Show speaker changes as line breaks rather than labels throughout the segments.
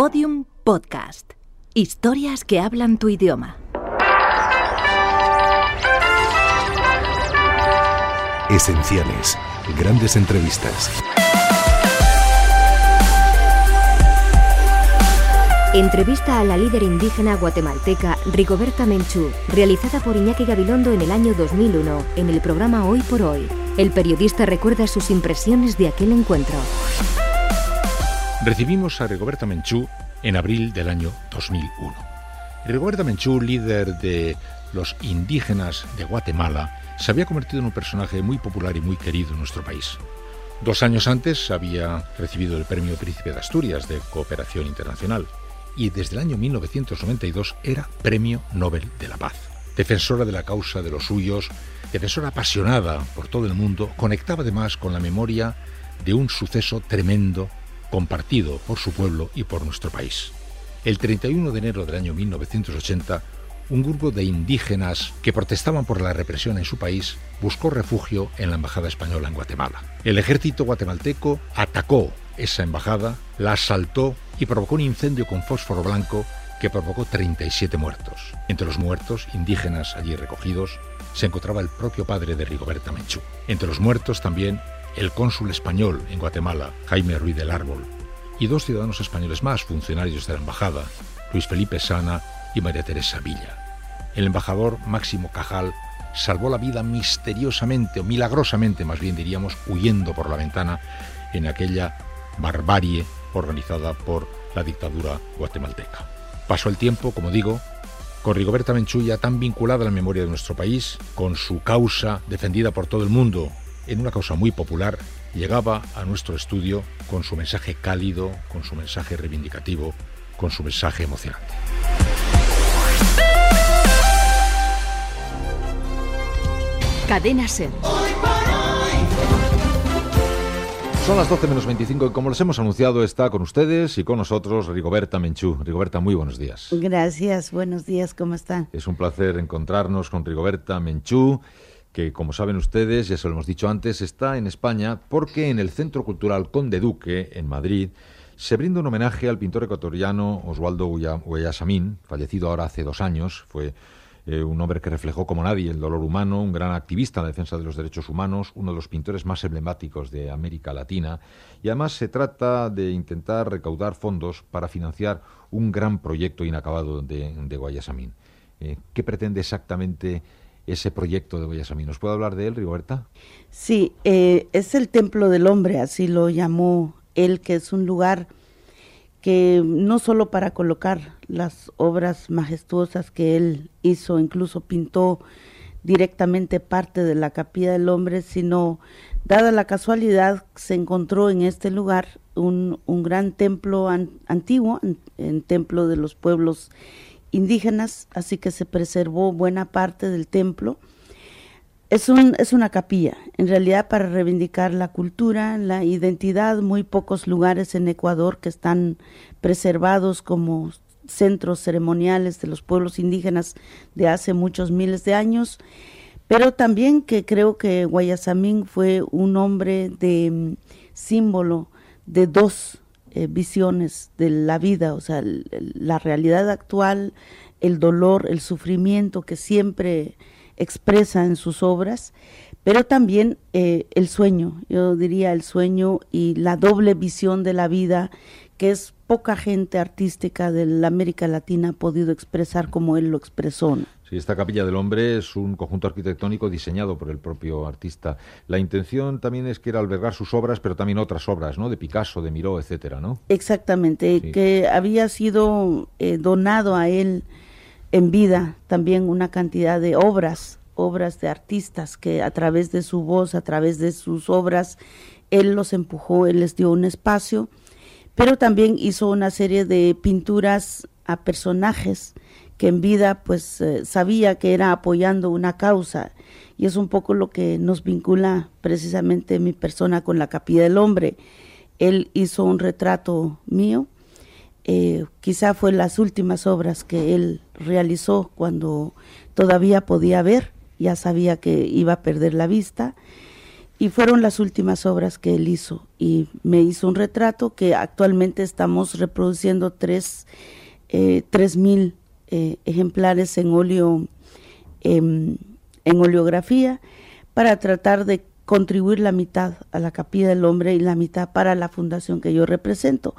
Podium Podcast. Historias que hablan tu idioma.
Esenciales. Grandes entrevistas.
Entrevista a la líder indígena guatemalteca Rigoberta Menchú, realizada por Iñaki Gabilondo en el año 2001 en el programa Hoy por Hoy. El periodista recuerda sus impresiones de aquel encuentro.
Recibimos a Rigoberta Menchú en abril del año 2001. Rigoberta Menchú, líder de los indígenas de Guatemala, se había convertido en un personaje muy popular y muy querido en nuestro país. Dos años antes había recibido el Premio Príncipe de Asturias de Cooperación Internacional y desde el año 1992 era Premio Nobel de la Paz. Defensora de la causa de los suyos, defensora apasionada por todo el mundo, conectaba además con la memoria de un suceso tremendo compartido por su pueblo y por nuestro país. El 31 de enero del año 1980, un grupo de indígenas que protestaban por la represión en su país buscó refugio en la Embajada Española en Guatemala. El ejército guatemalteco atacó esa embajada, la asaltó y provocó un incendio con fósforo blanco que provocó 37 muertos. Entre los muertos, indígenas allí recogidos, se encontraba el propio padre de Rigoberta Menchú. Entre los muertos también el cónsul español en Guatemala, Jaime Ruiz del Árbol, y dos ciudadanos españoles más, funcionarios de la embajada, Luis Felipe Sana y María Teresa Villa. El embajador Máximo Cajal salvó la vida misteriosamente, o milagrosamente más bien diríamos, huyendo por la ventana en aquella barbarie organizada por la dictadura guatemalteca. Pasó el tiempo, como digo, con Rigoberta Menchulla tan vinculada a la memoria de nuestro país, con su causa defendida por todo el mundo en una causa muy popular, llegaba a nuestro estudio con su mensaje cálido, con su mensaje reivindicativo, con su mensaje emocionante.
Cadena Ser.
Son las 12 menos 25 y como les hemos anunciado está con ustedes y con nosotros Rigoberta Menchú. Rigoberta, muy buenos días.
Gracias, buenos días, ¿cómo están?
Es un placer encontrarnos con Rigoberta Menchú, que como saben ustedes, ya se lo hemos dicho antes, está en España porque en el Centro Cultural Conde Duque, en Madrid, se brinda un homenaje al pintor ecuatoriano Oswaldo Guayasamín, fallecido ahora hace dos años, fue eh, un hombre que reflejó como nadie el dolor humano, un gran activista en la defensa de los derechos humanos, uno de los pintores más emblemáticos de América Latina, y además se trata de intentar recaudar fondos para financiar un gran proyecto inacabado de, de Guayasamín. Eh, ¿Qué pretende exactamente ese proyecto de Guayasamín? ¿Nos puede hablar de él, Rigoberta?
Sí, eh, es el Templo del Hombre, así lo llamó él, que es un lugar que no solo para colocar las obras majestuosas que él hizo, incluso pintó directamente parte de la capilla del hombre, sino dada la casualidad se encontró en este lugar un, un gran templo antiguo, un templo de los pueblos indígenas, así que se preservó buena parte del templo. Es, un, es una capilla, en realidad para reivindicar la cultura, la identidad, muy pocos lugares en Ecuador que están preservados como centros ceremoniales de los pueblos indígenas de hace muchos miles de años, pero también que creo que Guayasamín fue un hombre de mm, símbolo de dos eh, visiones de la vida, o sea, la realidad actual, el dolor, el sufrimiento que siempre expresa en sus obras, pero también eh, el sueño, yo diría el sueño y la doble visión de la vida que es poca gente artística de la América Latina ha podido expresar como él lo expresó.
Sí, esta Capilla del Hombre es un conjunto arquitectónico diseñado por el propio artista. La intención también es que era albergar sus obras, pero también otras obras, ¿no? De Picasso, de Miró, etcétera, ¿no?
Exactamente, que había sido eh, donado a él en vida también una cantidad de obras, obras de artistas que a través de su voz, a través de sus obras, él los empujó, él les dio un espacio, pero también hizo una serie de pinturas a personajes que en vida pues eh, sabía que era apoyando una causa y es un poco lo que nos vincula precisamente mi persona con la capilla del hombre. Él hizo un retrato mío, eh, quizá fue las últimas obras que él realizó cuando todavía podía ver, ya sabía que iba a perder la vista. y fueron las últimas obras que él hizo y me hizo un retrato que actualmente estamos reproduciendo tres, eh, mil eh, ejemplares en óleo em, en oleografía para tratar de contribuir la mitad a la capilla del hombre y la mitad para la fundación que yo represento.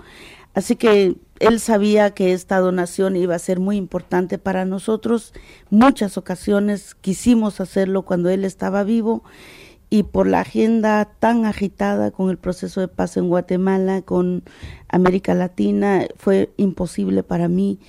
Así que él sabía que esta donación iba a ser muy importante para nosotros. Muchas ocasiones quisimos hacerlo cuando él estaba vivo y por la agenda tan agitada con el proceso de paz en Guatemala, con América Latina, fue imposible para mí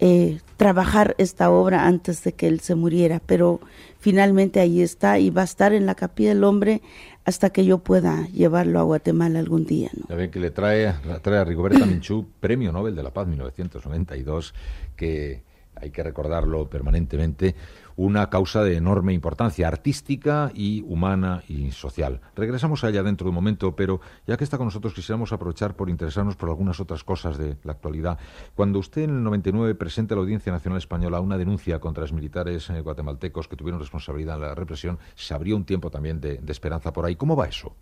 eh, trabajar esta obra antes de que él se muriera, pero finalmente ahí está y va a estar en la Capilla del Hombre hasta que yo pueda llevarlo a Guatemala algún día.
¿no? Ya ven que le trae, trae a Rigoberta Menchú Premio Nobel de la Paz 1992, que hay que recordarlo permanentemente, una causa de enorme importancia artística y humana y social. Regresamos a ella dentro de un momento, pero ya que está con nosotros quisiéramos aprovechar por interesarnos por algunas otras cosas de la actualidad. Cuando usted en el 99 presenta a la Audiencia Nacional Española una denuncia contra los militares eh, guatemaltecos que tuvieron responsabilidad en la represión, se abrió un tiempo también de, esperanza por ahí. ¿Cómo va eso?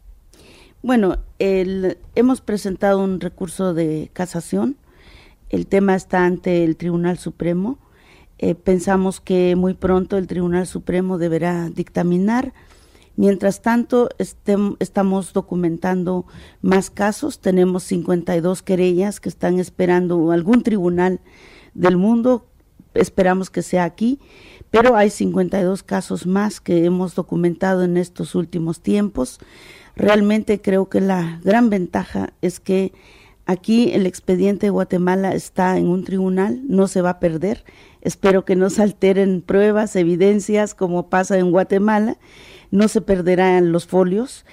Bueno, hemos presentado un recurso de casación. El tema está ante el Tribunal Supremo eh, pensamos que muy pronto el Tribunal Supremo deberá dictaminar. Mientras tanto, estamos documentando más casos. Tenemos 52 querellas que están esperando algún tribunal del mundo. Esperamos que sea aquí. Pero hay 52 casos más que hemos documentado en estos últimos tiempos. Realmente creo que la gran ventaja es que aquí el expediente de Guatemala está en un tribunal, no se va a perder Espero que no se alteren pruebas, evidencias, como pasa en Guatemala. No se perderán los folios,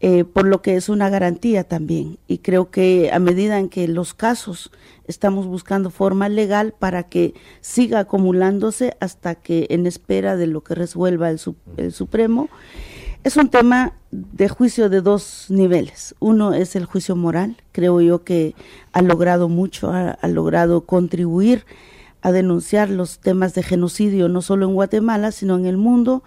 eh, por lo que es una garantía también. Y creo que a medida en que los casos estamos buscando forma legal para que siga acumulándose hasta que en espera de lo que resuelva el, Supremo, es un tema de juicio de dos niveles. Uno es el juicio moral, creo yo que ha logrado mucho, ha logrado contribuir a denunciar los temas de genocidio no solo en Guatemala, sino en el mundo.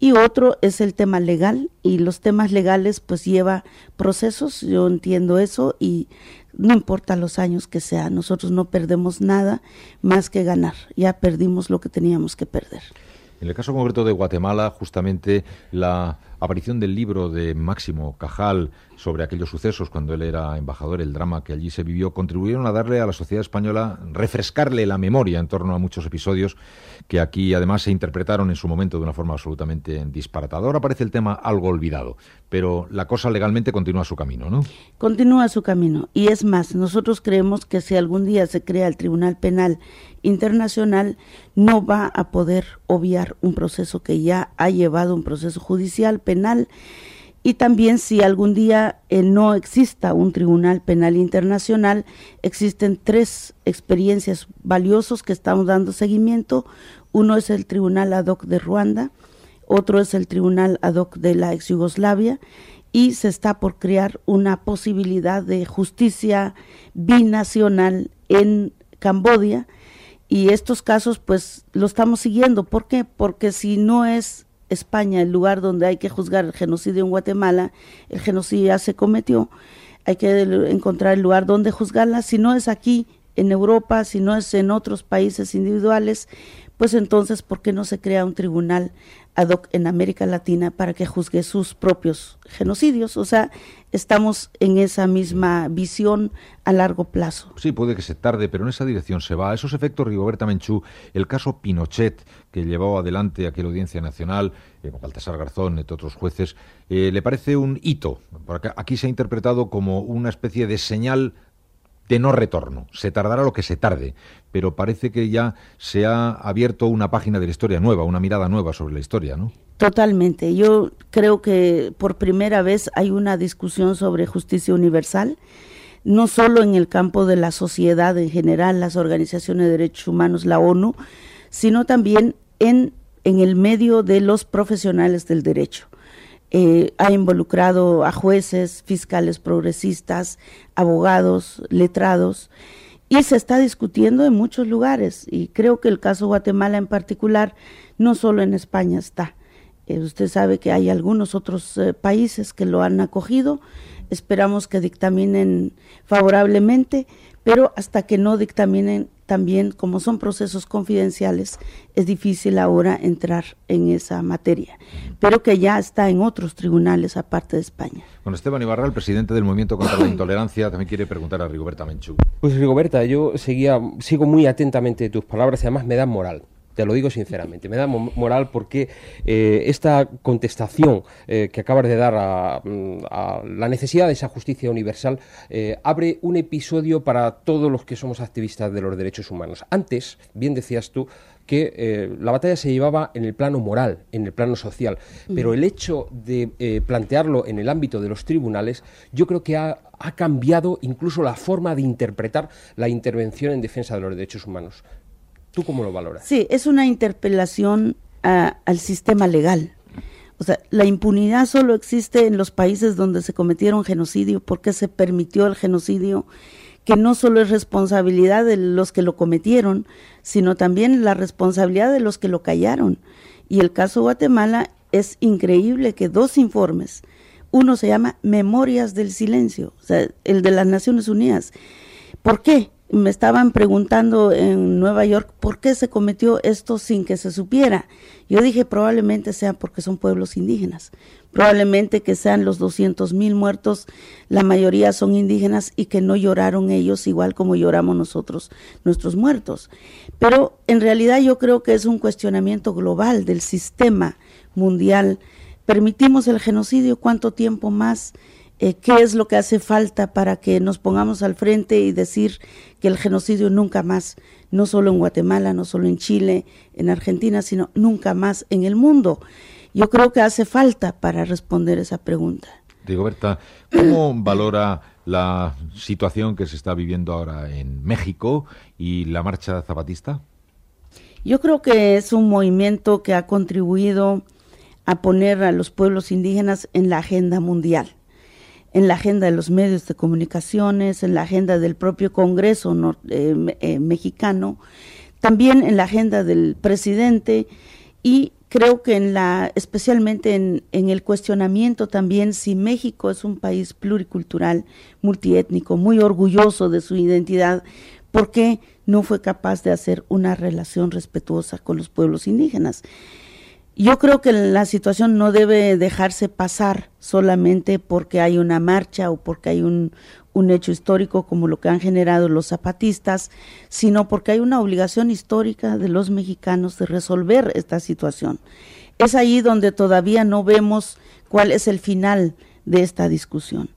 Y otro es el tema legal y los temas legales pues lleva procesos, yo entiendo eso y no importa los años que sea, nosotros no perdemos nada más que ganar, ya perdimos lo que teníamos que perder.
En el caso concreto de Guatemala, justamente la aparición del libro de Máximo Cajal sobre aquellos sucesos cuando él era embajador, el drama que allí se vivió, contribuyeron a darle a la sociedad española, refrescarle la memoria en torno a muchos episodios que aquí además se interpretaron en su momento de una forma absolutamente disparatada. Ahora parece el tema algo olvidado, pero la cosa legalmente continúa su camino, ¿no?
Continúa su camino. Y es más, nosotros creemos que si algún día se crea el Tribunal Penal Internacional, no va a poder obviar un proceso que ya ha llevado un proceso judicial penal y también si algún día eh, no exista un tribunal penal internacional, existen tres experiencias valiosos que estamos dando seguimiento. Uno es el tribunal ad hoc de Ruanda, otro es el tribunal ad hoc de la ex Yugoslavia y se está por crear una posibilidad de justicia binacional en Cambodia y estos casos pues lo estamos siguiendo. ¿Por qué? Porque si no es España el lugar donde hay que juzgar el genocidio en Guatemala, el genocidio ya se cometió, hay que encontrar el lugar donde juzgarla, si no es aquí en Europa, si no es en otros países individuales, pues entonces, ¿por qué no se crea un tribunal en América Latina para que juzgue sus propios genocidios? O sea, estamos en esa misma visión a largo plazo.
Sí, puede que se tarde, pero en esa dirección se va. Esos efectos, Rigoberta Menchú, el caso Pinochet, que llevó adelante aquella audiencia nacional, eh, Baltasar Garzón, entre otros jueces, eh, ¿le parece un hito? Aquí se ha interpretado como una especie de señal de no retorno. Se tardará lo que se tarde, pero parece que ya se ha abierto una página de la historia nueva, una mirada nueva sobre la historia, ¿no?
Totalmente. Yo creo que por primera vez hay una discusión sobre justicia universal, no solo en el campo de la sociedad en general, las organizaciones de derechos humanos, la ONU, sino también en, en el medio de los profesionales del derecho. Eh, ha involucrado a jueces, fiscales progresistas, abogados, letrados, y se está discutiendo en muchos lugares. Y creo que el caso Guatemala en particular, no solo en España está. usted sabe que hay algunos otros países que lo han acogido. Esperamos que dictaminen favorablemente, pero hasta que no dictaminen también, como son procesos confidenciales, es difícil ahora entrar en esa materia, pero que ya está en otros tribunales aparte de España.
Con Esteban Ibarra, el presidente del Movimiento contra la Intolerancia, también quiere preguntar a Rigoberta Menchú.
Pues Rigoberta, yo seguía, sigo muy atentamente tus palabras y además me dan moral te lo digo sinceramente. Me da moral porque eh, esta contestación eh, que acabas de dar mm, a, la necesidad de esa justicia universal eh, abre un episodio para todos los que somos activistas de los derechos humanos. Antes, bien decías tú, que la batalla se llevaba en el plano moral, en el plano social, pero el hecho de plantearlo en el ámbito de los tribunales, yo creo que ha, ha cambiado incluso la forma de interpretar la intervención en defensa de los derechos humanos. ¿Tú cómo lo valoras?
Sí, es una interpelación al sistema legal. O sea, la impunidad solo existe en los países donde se cometieron genocidio, porque se permitió el genocidio, que no solo es responsabilidad de los que lo cometieron, sino también la responsabilidad de los que lo callaron. Y el caso Guatemala es increíble que dos informes, uno se llama Memorias del Silencio, o sea, el de las Naciones Unidas. ¿Por qué? Me estaban preguntando en Nueva York por qué se cometió esto sin que se supiera. Yo dije probablemente sea porque son pueblos indígenas, probablemente que sean los 200 mil muertos, la mayoría son indígenas y que no lloraron ellos igual como lloramos nosotros nuestros muertos. Pero en realidad yo creo que es un cuestionamiento global del sistema mundial. Permitimos el genocidio, ¿cuánto tiempo más? Eh, qué es lo que hace falta para que nos pongamos al frente y decir que el genocidio nunca más, no solo en Guatemala, no solo en Chile, en Argentina, sino nunca más en el mundo. Yo creo que hace falta para responder esa pregunta.
Rigoberta, ¿cómo valora la situación que se está viviendo ahora en México y la marcha zapatista?
Yo creo que es un movimiento que ha contribuido a poner a los pueblos indígenas en la agenda mundial en la agenda de los medios de comunicaciones, en la agenda del propio Congreso eh, eh, mexicano, también en la agenda del presidente y creo que en la, especialmente en, en, el cuestionamiento también si México es un país pluricultural, multiétnico, muy orgulloso de su identidad, ¿por qué no fue capaz de hacer una relación respetuosa con los pueblos indígenas? Yo creo que la situación no debe dejarse pasar solamente porque hay una marcha o porque hay un, hecho histórico como lo que han generado los zapatistas, sino porque hay una obligación histórica de los mexicanos de resolver esta situación. Es ahí donde todavía no vemos cuál es el final de esta discusión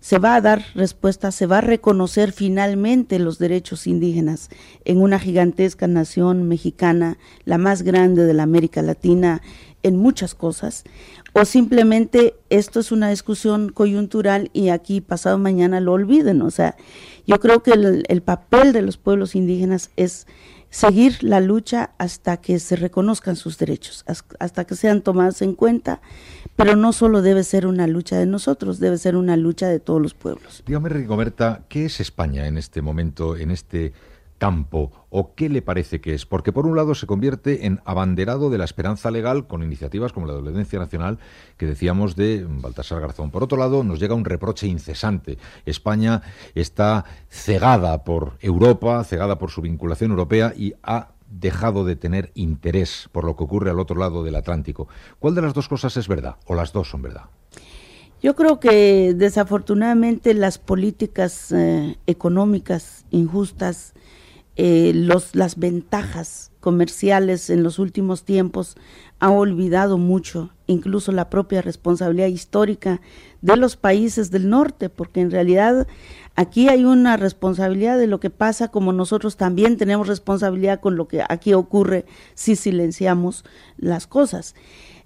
se va a dar respuesta, se va a reconocer finalmente los derechos indígenas en una gigantesca nación mexicana, la más grande de la América Latina en muchas cosas, o simplemente esto es una discusión coyuntural y aquí pasado mañana lo olviden. O sea, yo creo que el, el papel de los pueblos indígenas es seguir la lucha hasta que se reconozcan sus derechos, hasta que sean tomados en cuenta, pero no solo debe ser una lucha de nosotros, debe ser una lucha de todos los pueblos.
Dígame, Rigoberta, ¿qué es España en este momento, en este campo o qué le parece que es? Porque por un lado se convierte en abanderado de la esperanza legal con iniciativas como la de Nacional que decíamos de Baltasar Garzón. Por otro lado nos llega un reproche incesante. España está cegada por Europa, cegada por su vinculación europea y ha dejado de tener interés por lo que ocurre al otro lado del Atlántico. ¿Cuál de las dos cosas es verdad o las dos son verdad?
Yo creo que desafortunadamente las políticas eh, económicas injustas eh, los, las ventajas comerciales en los últimos tiempos ha olvidado mucho, incluso la propia responsabilidad histórica de los países del norte, porque en realidad aquí hay una responsabilidad de lo que pasa, como nosotros también tenemos responsabilidad con lo que aquí ocurre si silenciamos las cosas.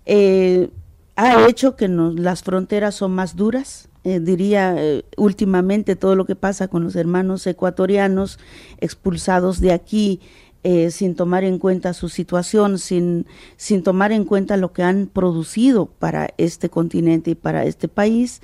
Eh, ha hecho que las fronteras son más duras, eh, diría eh, últimamente todo lo que pasa con los hermanos ecuatorianos expulsados de aquí eh, sin tomar en cuenta su situación, sin, sin tomar en cuenta lo que han producido para este continente y para este país,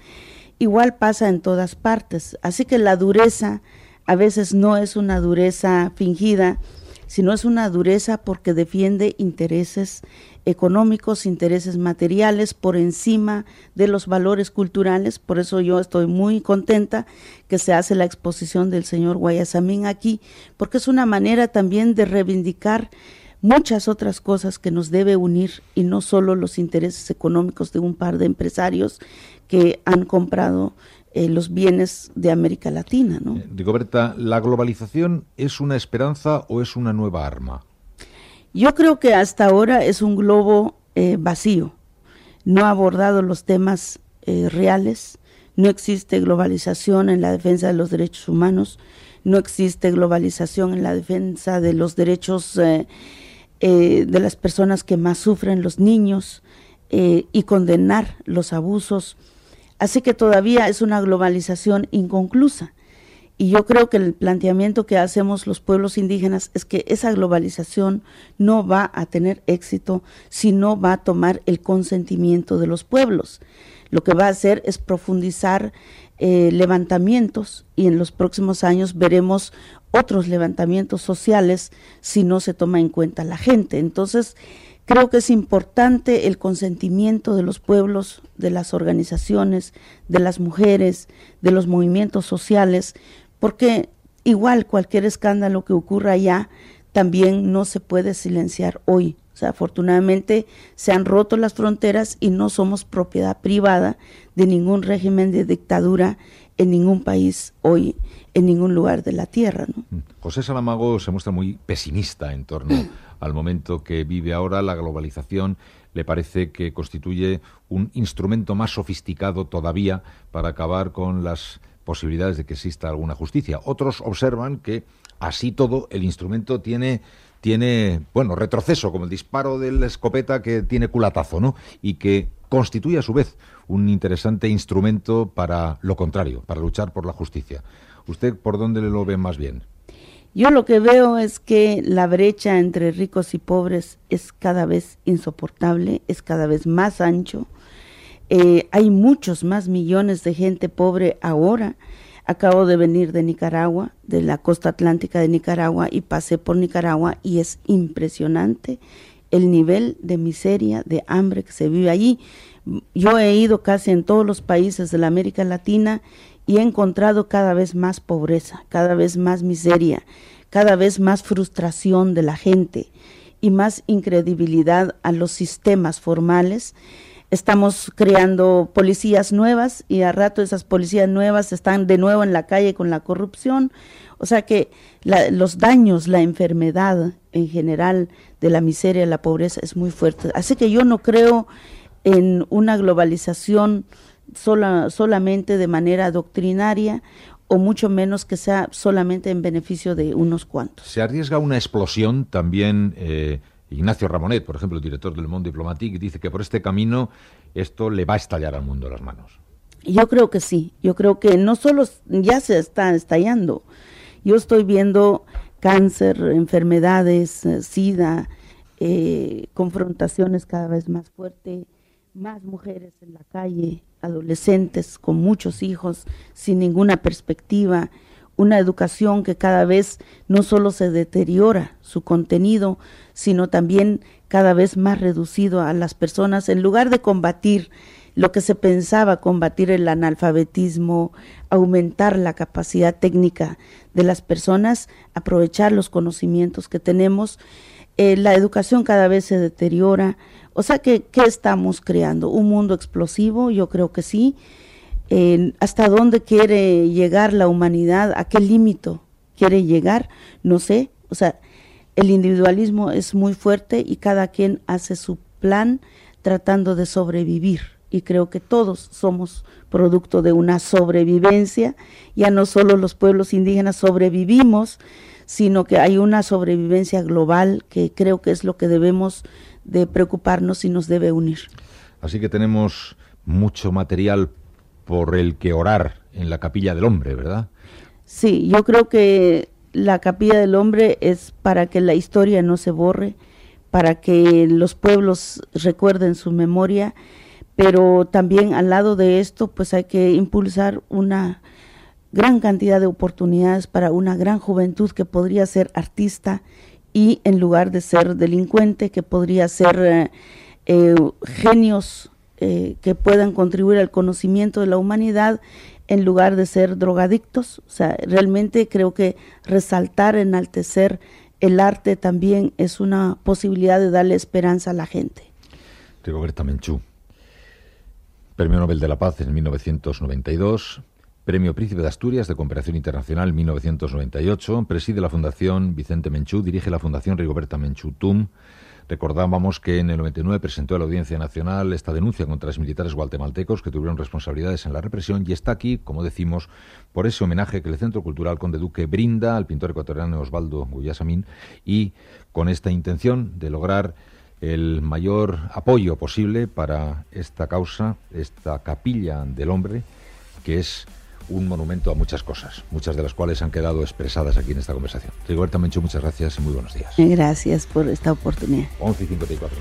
igual pasa en todas partes. Así que la dureza a veces no es una dureza fingida, sino es una dureza porque defiende intereses económicos, intereses materiales por encima de los valores culturales. Por eso yo estoy muy contenta que se hace la exposición del señor Guayasamín aquí, porque es una manera también de reivindicar muchas otras cosas que nos debe unir y no solo los intereses económicos de un par de empresarios que han comprado eh, los bienes de América Latina. ¿no?
Eh, Rigoberta, ¿la globalización es una esperanza o es una nueva arma?
Yo creo que hasta ahora es un globo eh, vacío. No ha abordado los temas reales. No existe globalización en la defensa de los derechos humanos. No existe globalización en la defensa de los derechos de las personas que más sufren, los niños, y condenar los abusos Así que todavía es una globalización inconclusa. Y yo creo que el planteamiento que hacemos los pueblos indígenas es que esa globalización no va a tener éxito si no va a tomar el consentimiento de los pueblos. Lo que va a hacer es profundizar eh, levantamientos y en los próximos años veremos otros levantamientos sociales si no se toma en cuenta la gente. Entonces, Creo que es importante el consentimiento de los pueblos, de las organizaciones, de las mujeres, de los movimientos sociales, porque igual cualquier escándalo que ocurra allá también no se puede silenciar hoy. O sea, afortunadamente se han roto las fronteras y no somos propiedad privada de ningún régimen de dictadura en ningún país hoy, en ningún lugar de la tierra. ¿no?
Mm. José Salamago se muestra muy pesimista en torno al momento que vive ahora la globalización. Le parece que constituye un instrumento más sofisticado todavía para acabar con las posibilidades de que exista alguna justicia. Otros observan que así todo el instrumento tiene tiene, bueno, retroceso, como el disparo de la escopeta que tiene culatazo, ¿no? Y que constituye a su vez un interesante instrumento para lo contrario, para luchar por la justicia. ¿Usted por dónde lo ve más bien?
Yo lo que veo es que la brecha entre ricos y pobres es cada vez insoportable, es cada vez más ancho. Eh, hay muchos más millones de gente pobre ahora. Acabo de venir de Nicaragua, de la costa atlántica de Nicaragua, y pasé por Nicaragua y es impresionante el nivel de miseria, de hambre que se vive allí. Yo he ido casi en todos los países de la América Latina y he encontrado cada vez más pobreza, cada vez más miseria, cada vez más frustración de la gente y más incredibilidad a los sistemas formales. Estamos creando policías nuevas y a rato esas policías nuevas están de nuevo en la calle con la corrupción. O sea que los daños, la enfermedad en general de la miseria, la pobreza es muy fuerte. Así que yo no creo en una globalización sola, solamente de manera doctrinaria o mucho menos que sea solamente en beneficio de unos cuantos.
¿Se arriesga una explosión también? Eh, Ignacio Ramonet, por ejemplo, el director del Monde Diplomatique, dice que por este camino esto le va a estallar al mundo las manos.
Yo creo que sí, yo creo que no solo ya se está estallando, yo estoy viendo cáncer, enfermedades, eh, sida, eh, confrontaciones cada vez más fuertes, más mujeres en la calle, adolescentes con muchos hijos, sin ninguna perspectiva, una educación que cada vez no solo se deteriora su contenido, sino también cada vez más reducido a las personas, en lugar de combatir lo que se pensaba combatir el analfabetismo, aumentar la capacidad técnica de las personas, aprovechar los conocimientos que tenemos, eh, la educación cada vez se deteriora, o sea, que, ¿qué estamos creando? ¿Un mundo explosivo? Yo creo que sí. ¿Hasta dónde quiere llegar la humanidad? ¿A qué límite quiere llegar? No sé. O sea, el individualismo es muy fuerte y cada quien hace su plan tratando de sobrevivir. Y creo que todos somos producto de una sobrevivencia. Ya no solo los pueblos indígenas sobrevivimos, sino que hay una sobrevivencia global que creo que es lo que debemos de preocuparnos y nos debe unir.
Así que tenemos mucho material por el que orar en la capilla del hombre, ¿verdad?
Sí, yo creo que la capilla del hombre es para que la historia no se borre, para que los pueblos recuerden su memoria, pero también al lado de esto pues hay que impulsar una gran cantidad de oportunidades para una gran juventud que podría ser artista y en lugar de ser delincuente, que podría ser eh, eh, genios eh, que puedan contribuir al conocimiento de la humanidad, en lugar de ser drogadictos. O sea, realmente creo que resaltar, enaltecer el arte también es una posibilidad de darle esperanza a la gente.
Rigoberta Menchú, Premio Nobel de la Paz en 1992, Premio Príncipe de Asturias de Cooperación Internacional 1998, preside la Fundación Vicente Menchú, dirige la Fundación Rigoberta Menchú TUM, Recordábamos que en el 99 presentó a la Audiencia Nacional esta denuncia contra los militares guatemaltecos que tuvieron responsabilidades en la represión y está aquí, como decimos, por ese homenaje que el Centro Cultural Conde Duque brinda al pintor ecuatoriano Osvaldo Guyasamín y con esta intención de lograr el mayor apoyo posible para esta causa, esta capilla del hombre, que es un monumento a muchas cosas, muchas de las cuales han quedado expresadas aquí en esta conversación. Rigoberta Menchú, muchas gracias y muy buenos días.
Gracias por esta oportunidad.
11 y 54.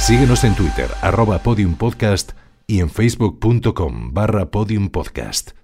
Síguenos en Twitter, arroba podiumpodcast y en facebook.com barra podiumpodcast.